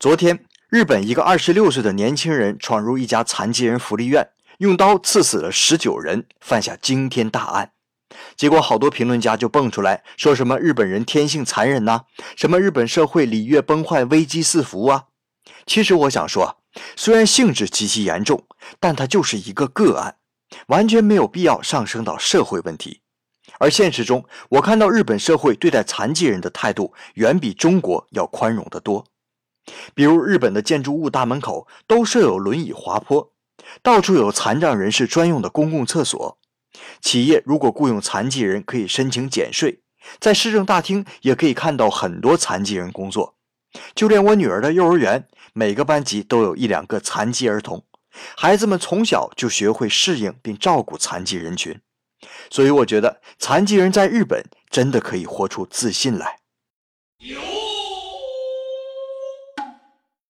昨天，日本一个二十六岁的年轻人闯入一家残疾人福利院，用刀刺死了十九人，犯下惊天大案。结果，好多评论家就蹦出来说什么日本人天性残忍呐，什么日本社会礼乐崩坏、危机四伏啊。其实我想说，虽然性质极其严重，但它就是一个个案，完全没有必要上升到社会问题。而现实中，我看到日本社会对待残疾人的态度远比中国要宽容得多。比如，日本的建筑物大门口都设有轮椅滑坡，到处有残障人士专用的公共厕所。企业如果雇佣残疾人，可以申请减税。在市政大厅也可以看到很多残疾人工作。就连我女儿的幼儿园，每个班级都有一两个残疾儿童，孩子们从小就学会适应并照顾残疾人群。所以我觉得残疾人在日本真的可以活出自信来。